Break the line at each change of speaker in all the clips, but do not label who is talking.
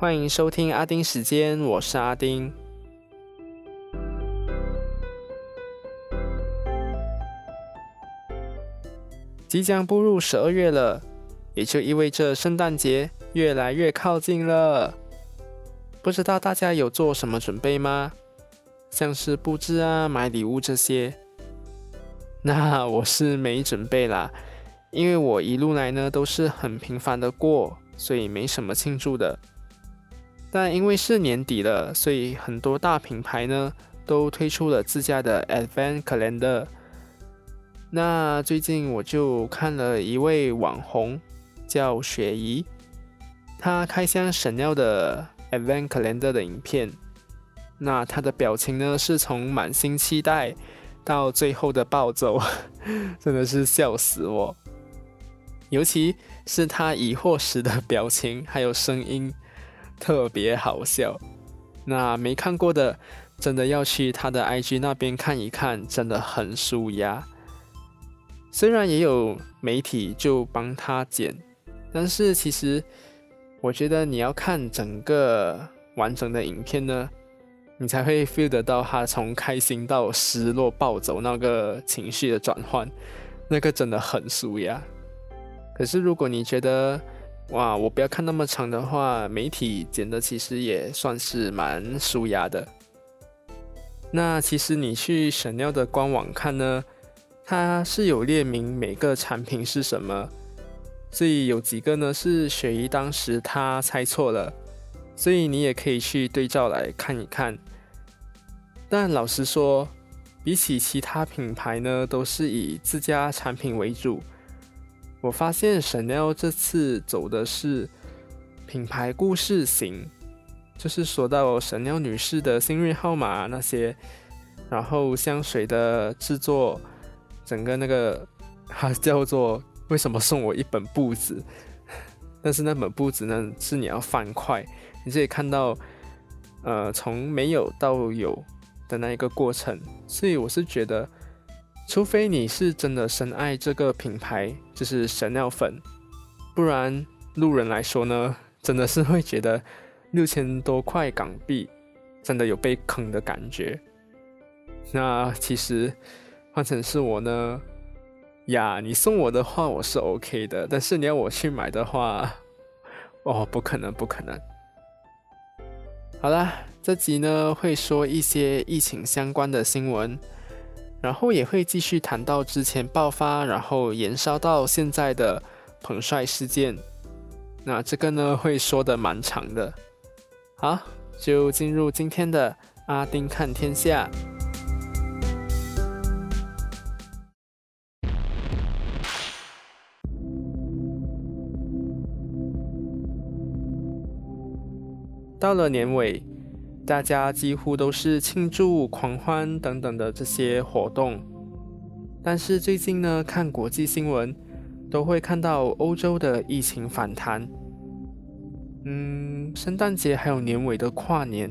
欢迎收听阿丁时间，我是阿丁。即将步入十二月了，也就意味着圣诞节越来越靠近了。不知道大家有做什么准备吗？像是布置啊、买礼物这些。那我是没准备啦，因为我一路来呢都是很平凡的过，所以没什么庆祝的。但因为是年底了，所以很多大品牌呢都推出了自家的 Advent Calendar。那最近我就看了一位网红叫雪姨，她开箱神尿的 Advent Calendar 的影片。那她的表情呢是从满心期待。到最后的暴走，真的是笑死我。尤其是他疑惑时的表情还有声音，特别好笑。那没看过的，真的要去他的 IG 那边看一看，真的很舒压。虽然也有媒体就帮他剪，但是其实我觉得你要看整个完整的影片呢。你才会 feel 得到他从开心到失落暴走那个情绪的转换，那个真的很舒压。可是如果你觉得哇，我不要看那么长的话，媒体剪的其实也算是蛮舒压的。那其实你去神尿的官网看呢，它是有列明每个产品是什么，所以有几个呢是雪姨当时她猜错了，所以你也可以去对照来看一看。但老实说，比起其他品牌呢，都是以自家产品为主。我发现 Chanel 这次走的是品牌故事型，就是说到 Chanel 女士的幸运号码那些，然后香水的制作，整个那个它叫做为什么送我一本簿子？但是那本簿子呢，是你要翻快，你可以看到，呃，从没有到有。的那一个过程，所以我是觉得，除非你是真的深爱这个品牌，就是神尿粉，不然路人来说呢，真的是会觉得六千多块港币真的有被坑的感觉。那其实换成是我呢，呀，你送我的话我是 OK 的，但是你要我去买的话，哦，不可能，不可能。好啦，这集呢会说一些疫情相关的新闻，然后也会继续谈到之前爆发，然后延烧到现在的彭帅事件。那这个呢会说的蛮长的。好，就进入今天的阿丁看天下。到了年尾，大家几乎都是庆祝、狂欢等等的这些活动。但是最近呢，看国际新闻，都会看到欧洲的疫情反弹。嗯，圣诞节还有年尾的跨年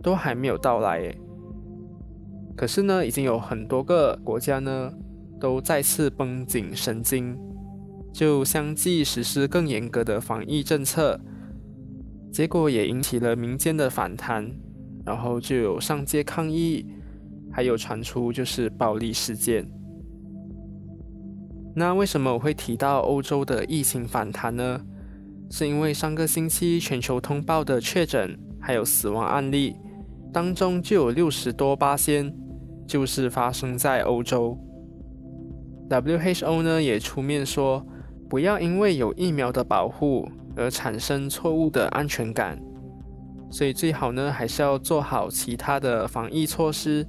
都还没有到来。可是呢，已经有很多个国家呢，都再次绷紧神经，就相继实施更严格的防疫政策。结果也引起了民间的反弹，然后就有上街抗议，还有传出就是暴力事件。那为什么我会提到欧洲的疫情反弹呢？是因为上个星期全球通报的确诊还有死亡案例当中，就有六十多八仙就是发生在欧洲。WHO 呢也出面说，不要因为有疫苗的保护。而产生错误的安全感，所以最好呢还是要做好其他的防疫措施，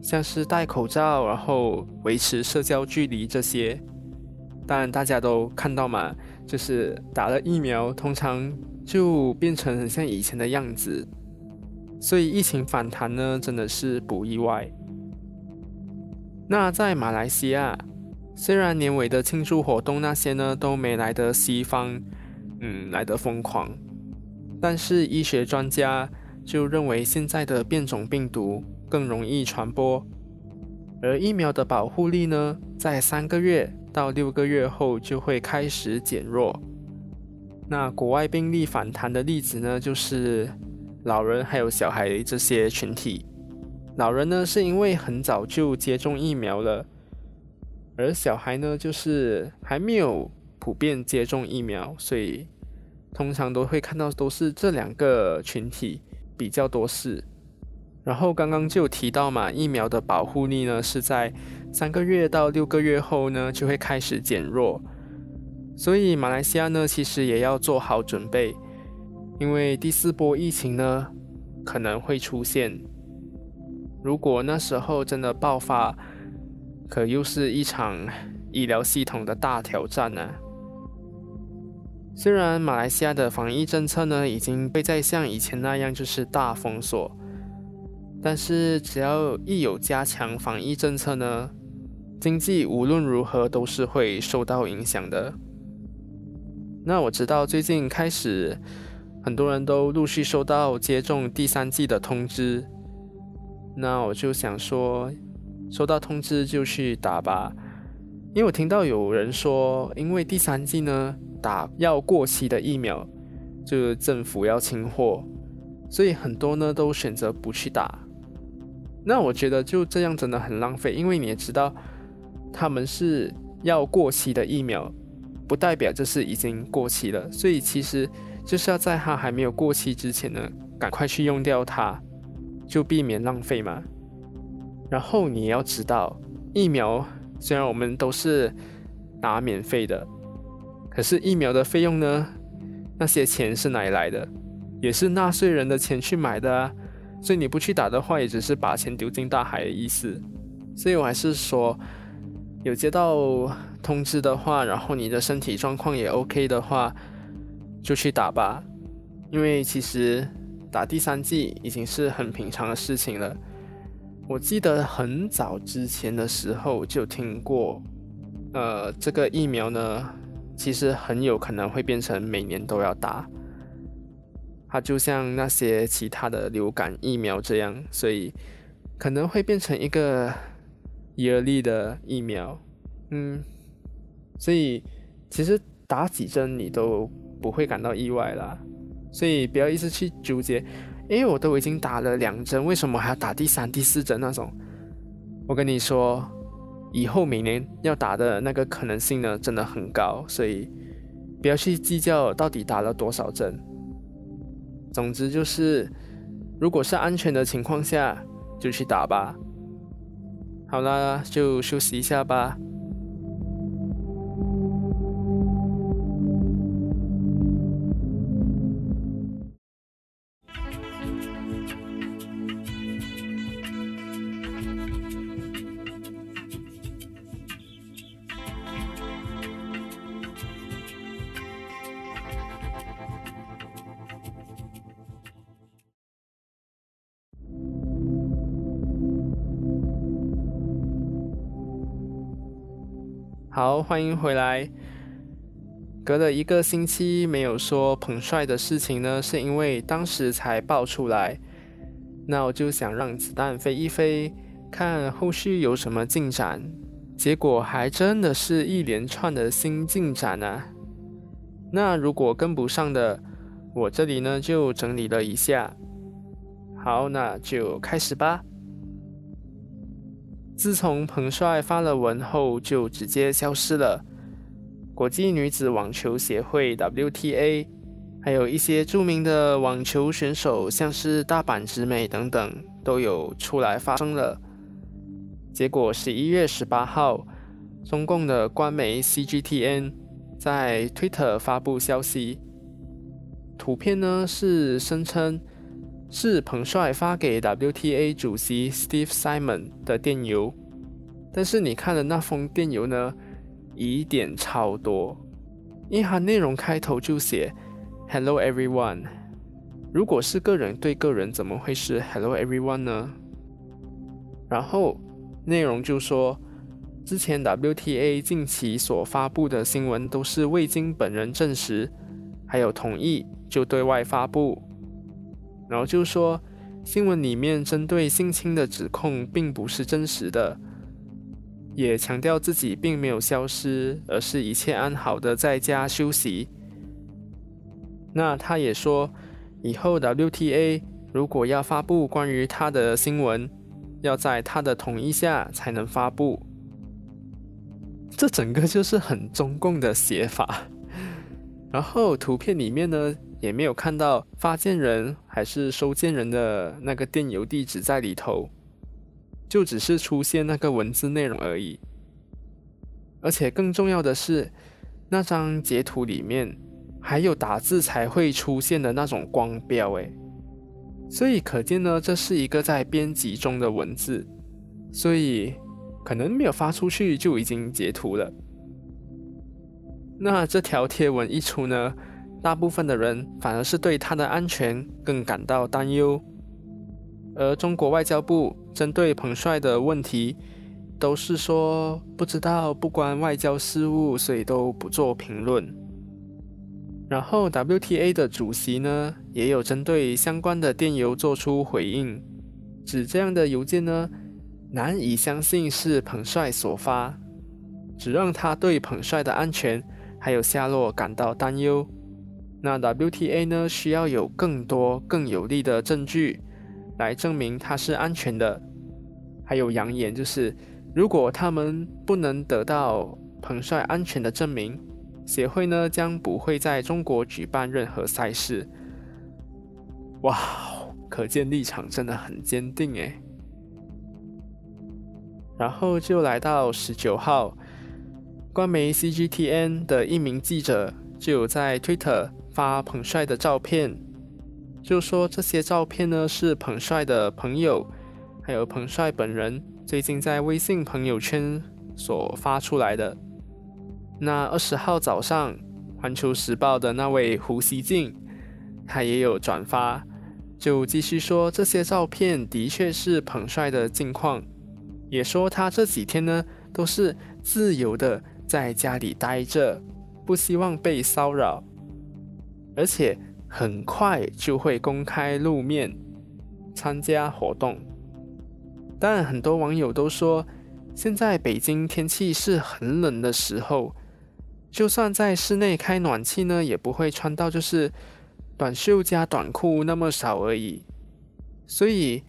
像是戴口罩，然后维持社交距离这些。当然大家都看到嘛，就是打了疫苗，通常就变成很像以前的样子。所以疫情反弹呢，真的是不意外。那在马来西亚，虽然年尾的庆祝活动那些呢都没来得西方。嗯，来得疯狂，但是医学专家就认为现在的变种病毒更容易传播，而疫苗的保护力呢，在三个月到六个月后就会开始减弱。那国外病例反弹的例子呢，就是老人还有小孩这些群体。老人呢，是因为很早就接种疫苗了，而小孩呢，就是还没有普遍接种疫苗，所以通常都会看到都是这两个群体比较多事。然后刚刚就提到嘛，疫苗的保护力呢是在三个月到六个月后呢就会开始减弱，所以马来西亚呢其实也要做好准备，因为第四波疫情呢可能会出现。如果那时候真的爆发，可又是一场医疗系统的大挑战呢。虽然马来西亚的防疫政策呢已经被再像以前那样就是大封锁。但是只要一有加强防疫政策呢，经济无论如何都是会受到影响的。那我知道最近开始，很多人都陆续收到接种第三季的通知。那我就想说，收到通知就去打吧，因为我听到有人说，因为第三季呢打要过期的疫苗，就政府要清货，所以很多呢都选择不去打。那我觉得就这样真的很浪费，因为你也知道，他们是要过期的疫苗，不代表就是已经过期了，所以其实就是要在它还没有过期之前呢，赶快去用掉它，就避免浪费嘛。然后你也要知道，疫苗虽然我们都是拿免费的，可是疫苗的费用呢，那些钱是哪里来的？也是纳税人的钱去买的啊。所以你不去打的话，也只是把钱丢进大海的意思。所以我还是说，有接到通知的话，然后你的身体状况也 OK 的话，就去打吧。因为其实打第三剂已经是很平常的事情了。我记得很早之前的时候就听过，呃，这个疫苗呢，其实很有可能会变成每年都要打。它就像那些其他的流感疫苗这样，所以可能会变成一个 yearly 的疫苗，嗯，所以其实打几针你都不会感到意外啦，所以不要一直去纠结，因为我都已经打了两针，为什么还要打第三、第四针那种？我跟你说，以后每年要打的那个可能性呢，真的很高，所以不要去计较到底打了多少针。总之就是，如果是安全的情况下，就去打吧。好啦，就休息一下吧。好，欢迎回来。隔了一个星期没有说彭帅的事情呢，是因为当时才爆出来。那我就想让子弹飞一飞，看后续有什么进展。结果还真的是一连串的新进展啊！那如果跟不上的，我这里呢就整理了一下。好，那就开始吧。自从彭帅发了文后，就直接消失了。国际女子网球协会 （WTA） 还有一些著名的网球选手，像是大阪直美等等，都有出来发声了。结果十一月十八号，中共的官媒 CGTN 在 Twitter 发布消息，图片呢是声称。是彭帅发给 WTA 主席 Steve Simon 的电邮，但是你看的那封电邮呢，疑点超多，因为它内容开头就写 “Hello everyone”，如果是个人对个人，怎么会是 “Hello everyone” 呢？然后内容就说，之前 WTA 近期所发布的新闻都是未经本人证实，还有同意就对外发布。然后就说，新闻里面针对性侵的指控并不是真实的，也强调自己并没有消失，而是一切安好的在家休息。那他也说，以后 WTA 如果要发布关于他的新闻，要在他的同意下才能发布。这整个就是很中共的写法。然后图片里面呢，也没有看到发件人还是收件人的那个电邮地址在里头，就只是出现那个文字内容而已。而且更重要的是，那张截图里面还有打字才会出现的那种光标，诶，所以可见呢，这是一个在编辑中的文字，所以可能没有发出去就已经截图了。那这条贴文一出呢，大部分的人反而是对他的安全更感到担忧。而中国外交部针对彭帅的问题，都是说不知道，不关外交事务，所以都不做评论。然后 WTA 的主席呢，也有针对相关的电邮做出回应，指这样的邮件呢，难以相信是彭帅所发，只让他对彭帅的安全。还有下落感到担忧。那 WTA 呢？需要有更多更有力的证据来证明它是安全的。还有扬言，就是如果他们不能得到彭帅安全的证明，协会呢将不会在中国举办任何赛事。哇，可见立场真的很坚定诶。然后就来到十九号。官媒 CGTN 的一名记者就有在 Twitter 发彭帅的照片，就说这些照片呢是彭帅的朋友，还有彭帅本人最近在微信朋友圈所发出来的。那二十号早上，《环球时报》的那位胡锡进，他也有转发，就继续说这些照片的确是彭帅的近况，也说他这几天呢都是自由的。在家里待着，不希望被骚扰，而且很快就会公开露面参加活动。但很多网友都说，现在北京天气是很冷的时候，就算在室内开暖气呢，也不会穿到就是短袖加短裤那么少而已。所以，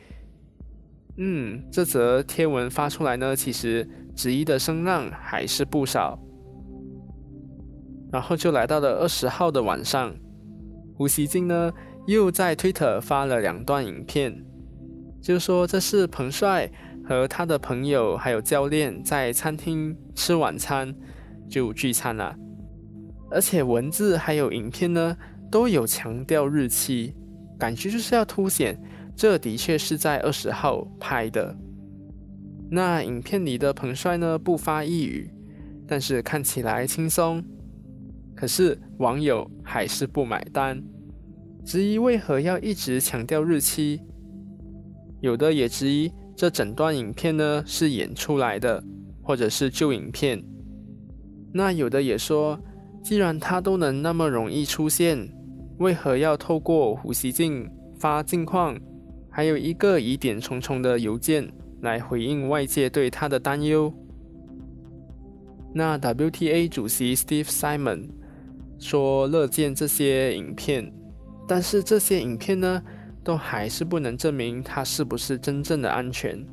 嗯，这则贴文发出来呢，其实。质疑的声浪还是不少，然后就来到了二十号的晚上，胡锡进呢又在 Twitter 发了两段影片，就说这是彭帅和他的朋友还有教练在餐厅吃晚餐就聚餐了，而且文字还有影片呢都有强调日期，感觉就是要凸显这的确是在二十号拍的。那影片里的彭帅呢，不发一语，但是看起来轻松。可是网友还是不买单，质疑为何要一直强调日期。有的也质疑这整段影片呢是演出来的，或者是旧影片。那有的也说，既然他都能那么容易出现，为何要透过胡锡进发近况，还有一个疑点重重的邮件？来回应外界对他的担忧。那 WTA 主席 Steve Simon 说乐见这些影片，但是这些影片呢，都还是不能证明他是不是真正的安全。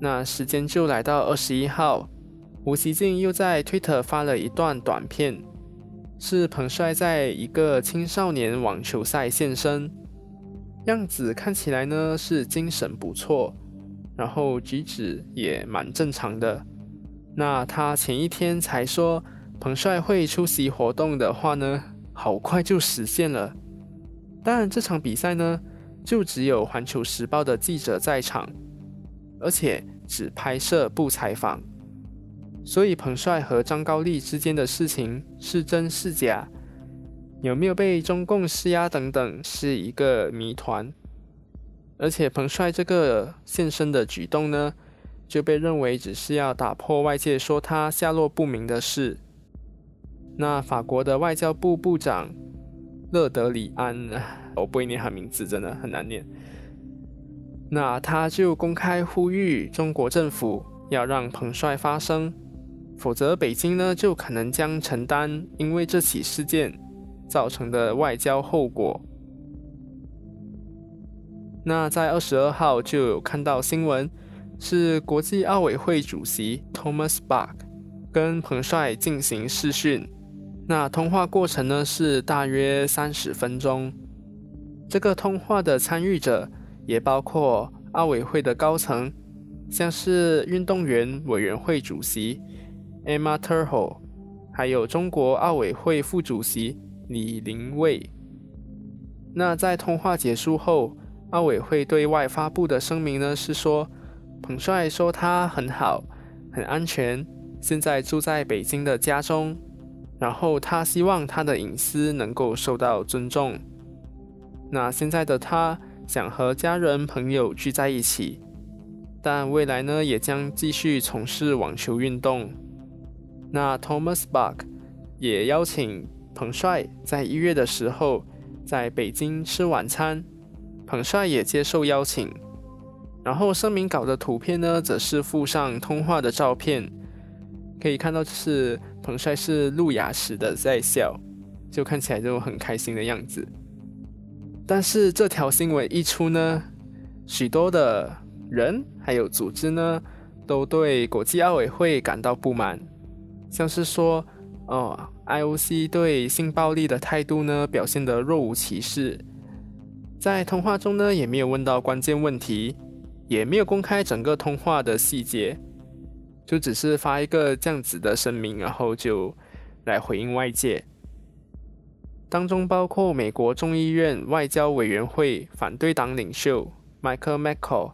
那时间就来到二十一号，胡锡进又在 Twitter 发了一段短片，是彭帅在一个青少年网球赛现身。样子看起来呢是精神不错，然后举止也蛮正常的。那他前一天才说彭帅会出席活动的话呢，好快就实现了。当然这场比赛呢，就只有环球时报的记者在场，而且只拍摄不采访，所以彭帅和张高丽之间的事情是真是假？有没有被中共施压等等，是一个谜团。而且彭帅这个现身的举动呢，就被认为只是要打破外界说他下落不明的事。那法国的外交部部长勒德里安，我不会念他名字，真的很难念。那他就公开呼吁中国政府要让彭帅发声，否则北京呢就可能将承担因为这起事件造成的外交后果。那在二十二号就有看到新闻，是国际奥委会主席 Thomas Bach 跟彭帅进行视讯，那通话过程呢是大约三十分钟。这个通话的参与者也包括奥委会的高层，像是运动员委员会主席 Emma Turho，还有中国奥委会副主席李林蔚。那在通话结束后，奥委会对外发布的声明呢是说，彭帅说他很好，很安全，现在住在北京的家中，然后他希望他的隐私能够受到尊重。那现在的他想和家人朋友聚在一起，但未来呢也将继续从事网球运动。那 Thomas Bach 也邀请彭帅在一月的时候在北京吃晚餐。彭帅也接受邀请，然后声明稿的图片呢，则是附上通话的照片，可以看到是彭帅是露牙时的在笑，就看起来就很开心的样子。但是这条新闻一出呢，许多的人还有组织呢，都对国际奥委会感到不满，像是说，哦，IOC 对性暴力的态度呢，表现得若无其事。在通话中呢，也没有问到关键问题，也没有公开整个通话的细节，就只是发一个这样子的声明，然后就来回应外界。当中包括美国众议院外交委员会反对党领袖 Michael McCall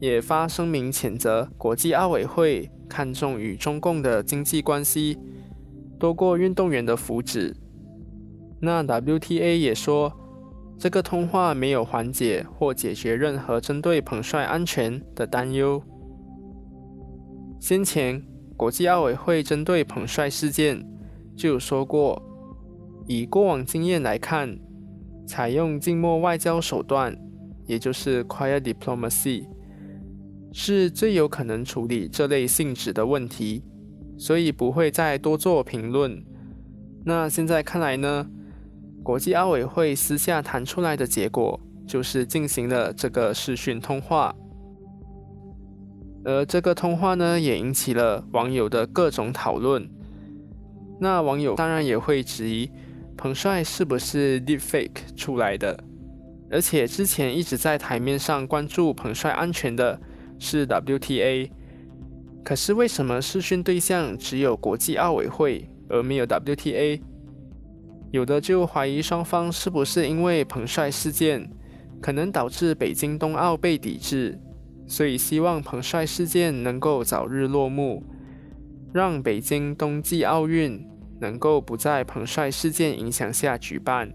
也发声明谴责国际奥委会看重与中共的经济关系多过运动员的福祉。那 WTA 也说。这个通话没有缓解或解决任何针对彭帅安全的担忧。先前国际奥委会针对彭帅事件就有说过，以过往经验来看，采用静默外交手段，也就是 quiet diplomacy，是最有可能处理这类性质的问题，所以不会再多做评论。那现在看来呢？国际奥委会私下谈出来的结果，就是进行了这个视讯通话，而这个通话呢，也引起了网友的各种讨论。那网友当然也会质疑彭帅是不是 deepfake 出来的，而且之前一直在台面上关注彭帅安全的是 WTA，可是为什么视讯对象只有国际奥委会，而没有 WTA？有的就怀疑双方是不是因为彭帅事件可能导致北京冬奥被抵制，所以希望彭帅事件能够早日落幕，让北京冬季奥运能够不在彭帅事件影响下举办。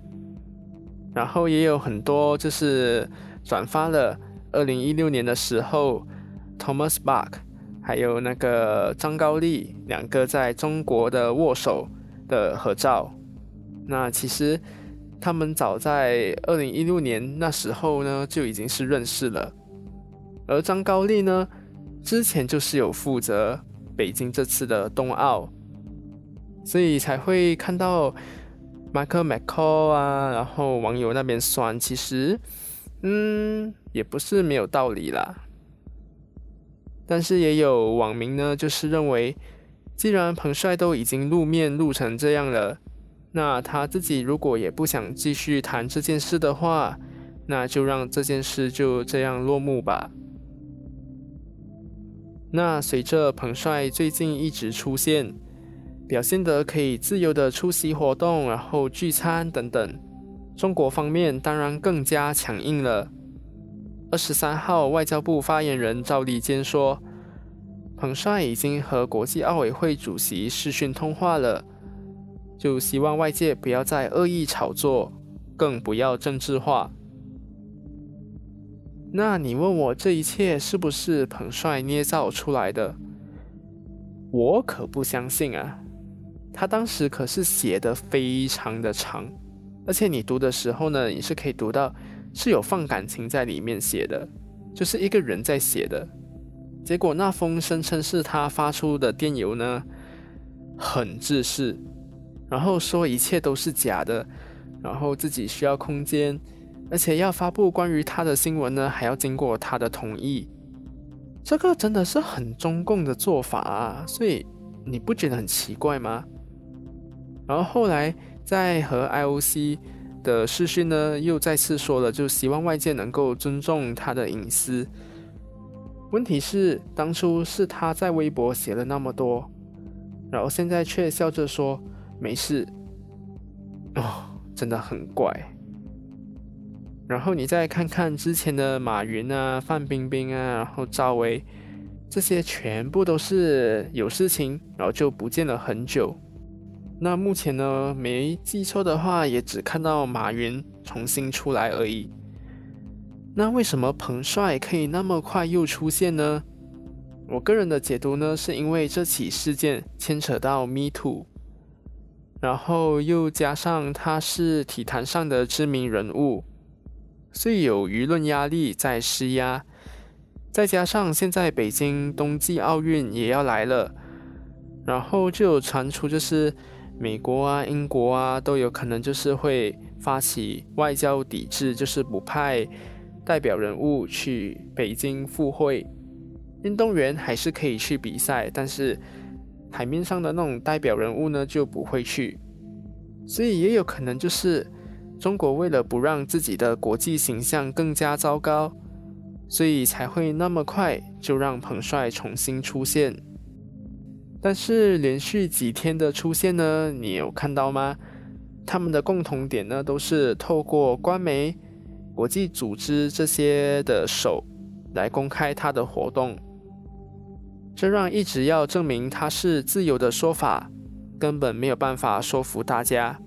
然后也有很多就是转发了二零一六年的时候，Thomas Bach 还有那个张高丽两个在中国的握手的合照。那其实他们早在二零一六年那时候呢就已经是认识了，而张高丽呢之前就是有负责北京这次的冬奥，所以才会看到 Michael McCall 啊，然后网友那边酸，其实嗯也不是没有道理啦，但是也有网民呢就是认为，既然彭帅都已经露面露成这样了。那他自己如果也不想继续谈这件事的话，那就让这件事就这样落幕吧。那随着彭帅最近一直出现，表现得可以自由的出席活动，然后聚餐等等，中国方面当然更加强硬了。二十三号，外交部发言人赵立坚说，彭帅已经和国际奥委会主席视讯通话了。就希望外界不要再恶意炒作，更不要政治化。那你问我这一切是不是彭帅捏造出来的？我可不相信啊！他当时可是写的非常的长，而且你读的时候呢，你是可以读到是有放感情在里面写的，就是一个人在写的。结果那封声称是他发出的电邮呢？很自私，然后说一切都是假的，然后自己需要空间，而且要发布关于他的新闻呢，还要经过他的同意。这个真的是很中共的做法啊，所以你不觉得很奇怪吗？然后后来在和 IOC 的视讯呢，又再次说了，就希望外界能够尊重他的隐私。问题是，当初是他在微博写了那么多，然后现在却笑着说没事，哦，真的很怪。然后你再看看之前的马云啊、范冰冰啊，然后赵薇，这些全部都是有事情，然后就不见了很久。那目前呢，没记错的话，也只看到马云重新出来而已。那为什么彭帅可以那么快又出现呢？我个人的解读呢，是因为这起事件牵扯到 Me Too，然后又加上他是体坛上的知名人物，所以有舆论压力在施压，再加上现在北京冬季奥运也要来了，然后就传出就是美国啊、英国啊都有可能就是会发起外交抵制，就是不派。代表人物去北京赴会，运动员还是可以去比赛，但是海面上的那种代表人物呢就不会去，所以也有可能就是中国为了不让自己的国际形象更加糟糕，所以才会那么快就让彭帅重新出现。但是连续几天的出现呢，你有看到吗？他们的共同点呢都是透过官媒。国际组织这些的手来公开他的活动，这让一直要证明他是自由的说法根本没有办法说服大家。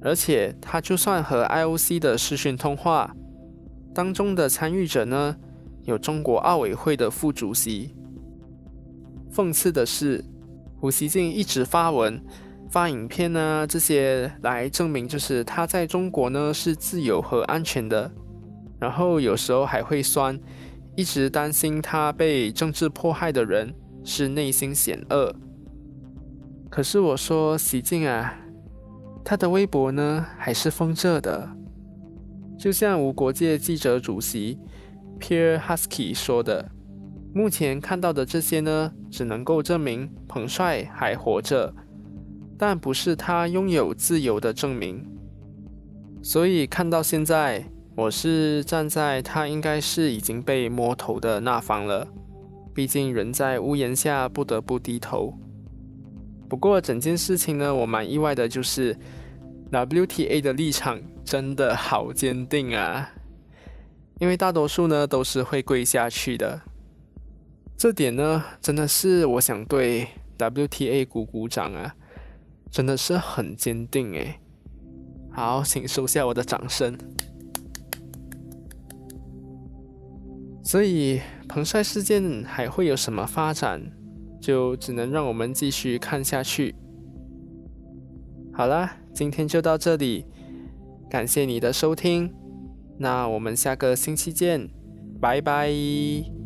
而且他就算和 IOC 的视讯通话当中的参与者呢，有中国奥委会的副主席。讽刺的是，胡锡进一直发文。发影片呢，这些来证明就是他在中国呢是自由和安全的，然后有时候还会酸，一直担心他被政治迫害的人是内心险恶。可是我说习近啊，他的微博呢还是封着的，就像无国界记者主席 Pierre Husky 说的，目前看到的这些呢，只能够证明彭帅还活着。但不是他拥有自由的证明，所以看到现在，我是站在他应该是已经被摸头的那方了。毕竟人在屋檐下，不得不低头。不过整件事情呢，我蛮意外的，就是 WTA 的立场真的好坚定啊！因为大多数呢都是会跪下去的，这点呢真的是我想对 WTA 鼓鼓掌啊！真的是很坚定诶。好，请收下我的掌声。所以彭帅事件还会有什么发展，就只能让我们继续看下去。好啦，今天就到这里，感谢你的收听，那我们下个星期见，拜拜。